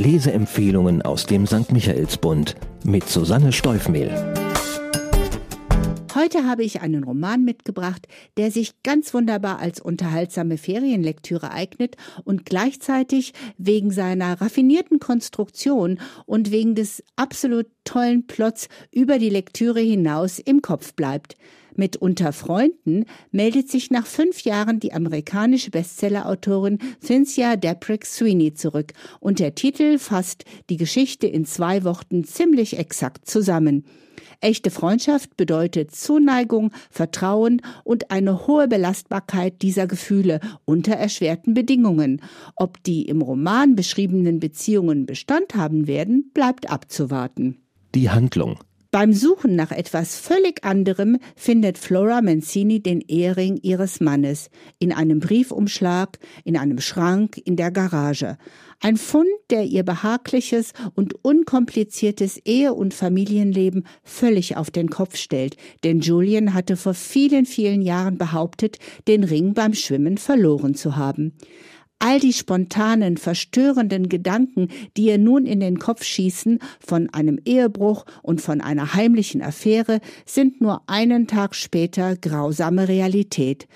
Leseempfehlungen aus dem St. Michaelsbund mit Susanne Steufmehl. Heute habe ich einen Roman mitgebracht, der sich ganz wunderbar als unterhaltsame Ferienlektüre eignet und gleichzeitig wegen seiner raffinierten Konstruktion und wegen des absolut tollen Plots über die Lektüre hinaus im Kopf bleibt. Mit Unter Freunden meldet sich nach fünf Jahren die amerikanische Bestsellerautorin Cynthia Deprick Sweeney zurück und der Titel fasst die Geschichte in zwei Worten ziemlich exakt zusammen. Echte Freundschaft bedeutet Zuneigung, Vertrauen und eine hohe Belastbarkeit dieser Gefühle unter erschwerten Bedingungen. Ob die im Roman beschriebenen Beziehungen Bestand haben werden, bleibt abzuwarten. Die Handlung beim Suchen nach etwas völlig anderem findet Flora Mancini den Ehering ihres Mannes in einem Briefumschlag, in einem Schrank, in der Garage. Ein Fund, der ihr behagliches und unkompliziertes Ehe- und Familienleben völlig auf den Kopf stellt, denn Julian hatte vor vielen, vielen Jahren behauptet, den Ring beim Schwimmen verloren zu haben. All die spontanen, verstörenden Gedanken, die ihr nun in den Kopf schießen, von einem Ehebruch und von einer heimlichen Affäre, sind nur einen Tag später grausame Realität.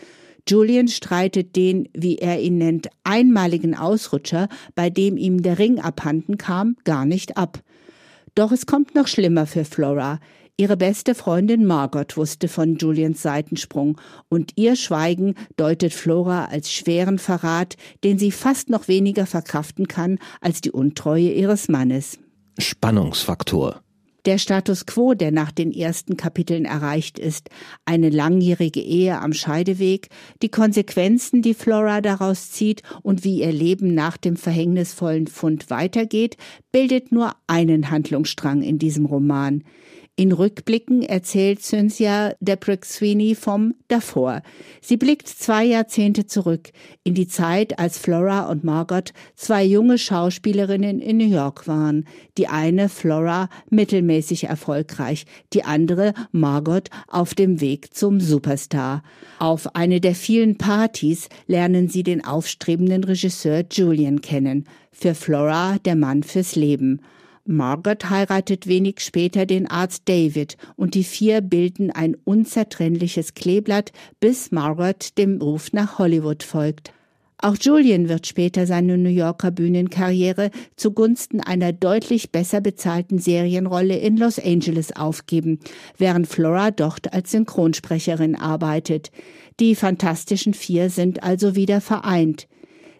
Julian streitet den, wie er ihn nennt, einmaligen Ausrutscher, bei dem ihm der Ring abhanden kam, gar nicht ab. Doch es kommt noch schlimmer für Flora. Ihre beste Freundin Margot wusste von Julians Seitensprung, und ihr Schweigen deutet Flora als schweren Verrat, den sie fast noch weniger verkraften kann als die Untreue ihres Mannes. Spannungsfaktor der Status quo, der nach den ersten Kapiteln erreicht ist, eine langjährige Ehe am Scheideweg, die Konsequenzen, die Flora daraus zieht und wie ihr Leben nach dem verhängnisvollen Fund weitergeht, bildet nur einen Handlungsstrang in diesem Roman. In Rückblicken erzählt Cynthia Debrick Sweeney vom davor. Sie blickt zwei Jahrzehnte zurück in die Zeit, als Flora und Margot zwei junge Schauspielerinnen in New York waren. Die eine, Flora, mittelmäßig erfolgreich, die andere, Margot, auf dem Weg zum Superstar. Auf eine der vielen Partys lernen sie den aufstrebenden Regisseur Julian kennen. Für Flora der Mann fürs Leben. Margaret heiratet wenig später den Arzt David und die vier bilden ein unzertrennliches Kleeblatt, bis Margaret dem Ruf nach Hollywood folgt. Auch Julian wird später seine New Yorker Bühnenkarriere zugunsten einer deutlich besser bezahlten Serienrolle in Los Angeles aufgeben, während Flora dort als Synchronsprecherin arbeitet. Die Fantastischen Vier sind also wieder vereint.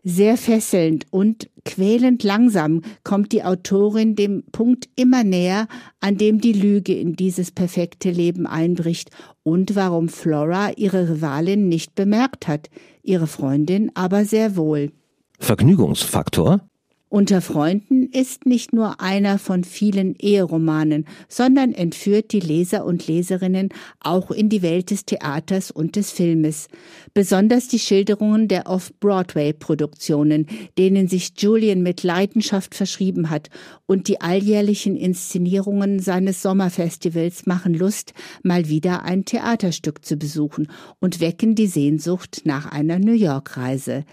Sehr fesselnd und quälend langsam kommt die Autorin dem Punkt immer näher, an dem die Lüge in dieses perfekte Leben einbricht und warum Flora ihre Rivalin nicht bemerkt hat, ihre Freundin aber sehr wohl. Vergnügungsfaktor? Unter Freunden ist nicht nur einer von vielen Eheromanen, sondern entführt die Leser und Leserinnen auch in die Welt des Theaters und des Filmes. Besonders die Schilderungen der Off-Broadway-Produktionen, denen sich Julian mit Leidenschaft verschrieben hat, und die alljährlichen Inszenierungen seines Sommerfestivals machen Lust, mal wieder ein Theaterstück zu besuchen und wecken die Sehnsucht nach einer New York-Reise.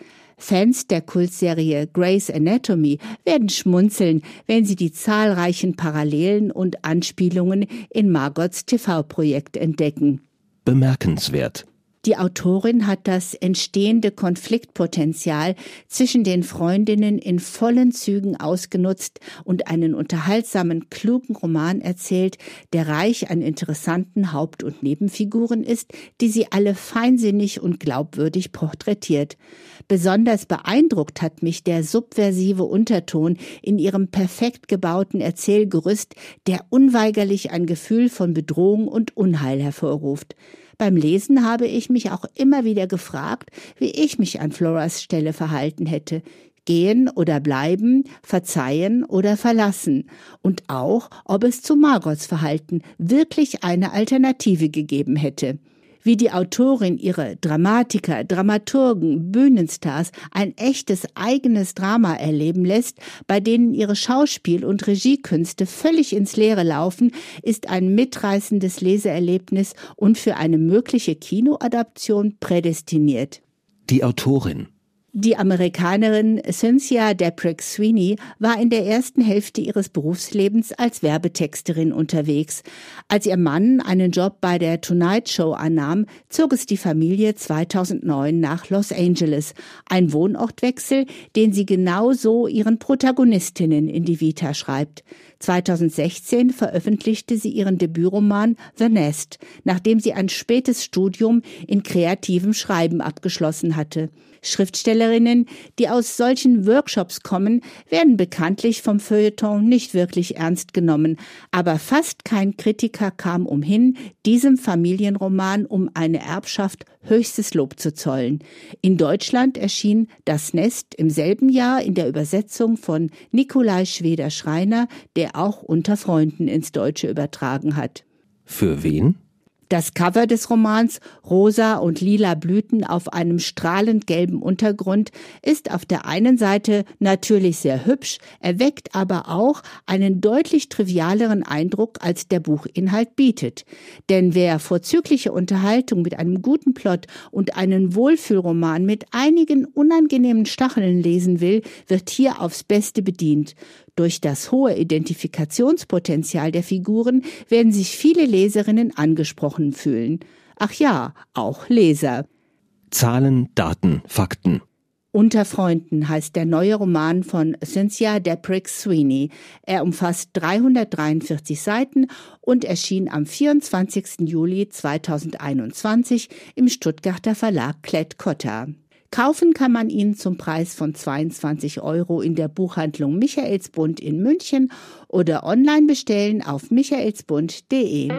Fans der Kultserie Grey's Anatomy werden schmunzeln, wenn sie die zahlreichen Parallelen und Anspielungen in Margots TV-Projekt entdecken. Bemerkenswert. Die Autorin hat das entstehende Konfliktpotenzial zwischen den Freundinnen in vollen Zügen ausgenutzt und einen unterhaltsamen, klugen Roman erzählt, der reich an interessanten Haupt- und Nebenfiguren ist, die sie alle feinsinnig und glaubwürdig porträtiert. Besonders beeindruckt hat mich der subversive Unterton in ihrem perfekt gebauten Erzählgerüst, der unweigerlich ein Gefühl von Bedrohung und Unheil hervorruft. Beim Lesen habe ich mich auch immer wieder gefragt, wie ich mich an Floras Stelle verhalten hätte. Gehen oder bleiben, verzeihen oder verlassen. Und auch, ob es zu Margots Verhalten wirklich eine Alternative gegeben hätte wie die Autorin ihre Dramatiker, Dramaturgen, Bühnenstars ein echtes eigenes Drama erleben lässt, bei denen ihre Schauspiel- und Regiekünste völlig ins Leere laufen, ist ein mitreißendes Leseerlebnis und für eine mögliche Kinoadaption prädestiniert. Die Autorin Die Amerikanerin Cynthia Deprick Sweeney war in der ersten Hälfte ihres Berufslebens als Werbetexterin unterwegs. Als ihr Mann einen Job bei der Tonight Show annahm, zog es die Familie 2009 nach Los Angeles. Ein Wohnortwechsel, den sie genauso ihren Protagonistinnen in die Vita schreibt. 2016 veröffentlichte sie ihren Debütroman The Nest, nachdem sie ein spätes Studium in kreativem Schreiben abgeschlossen hatte. Schriftstellerinnen, die aus solchen Workshops kommen, werden bekanntlich vom Feuilleton nicht wirklich ernst genommen, aber fast kein Kritiker kam umhin, diesem Familienroman um eine Erbschaft höchstes Lob zu zollen. In Deutschland erschien Das Nest im selben Jahr in der Übersetzung von Nikolai Schweder-Schreiner, der auch unter Freunden ins Deutsche übertragen hat. Für wen? Das Cover des Romans Rosa und lila Blüten auf einem strahlend gelben Untergrund ist auf der einen Seite natürlich sehr hübsch, erweckt aber auch einen deutlich trivialeren Eindruck, als der Buchinhalt bietet. Denn wer vorzügliche Unterhaltung mit einem guten Plot und einen Wohlfühlroman mit einigen unangenehmen Stacheln lesen will, wird hier aufs Beste bedient. Durch das hohe Identifikationspotenzial der Figuren werden sich viele Leserinnen angesprochen fühlen. Ach ja, auch Leser. Zahlen, Daten, Fakten. Unter Freunden heißt der neue Roman von Cynthia Deprick Sweeney. Er umfasst 343 Seiten und erschien am 24. Juli 2021 im Stuttgarter Verlag Klett-Cotta. Kaufen kann man ihn zum Preis von 22 Euro in der Buchhandlung Michaelsbund in München oder online bestellen auf michaelsbund.de.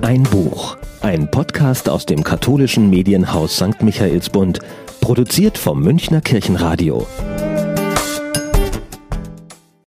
Ein Buch. Ein Podcast aus dem katholischen Medienhaus St. Michaelsbund, produziert vom Münchner Kirchenradio.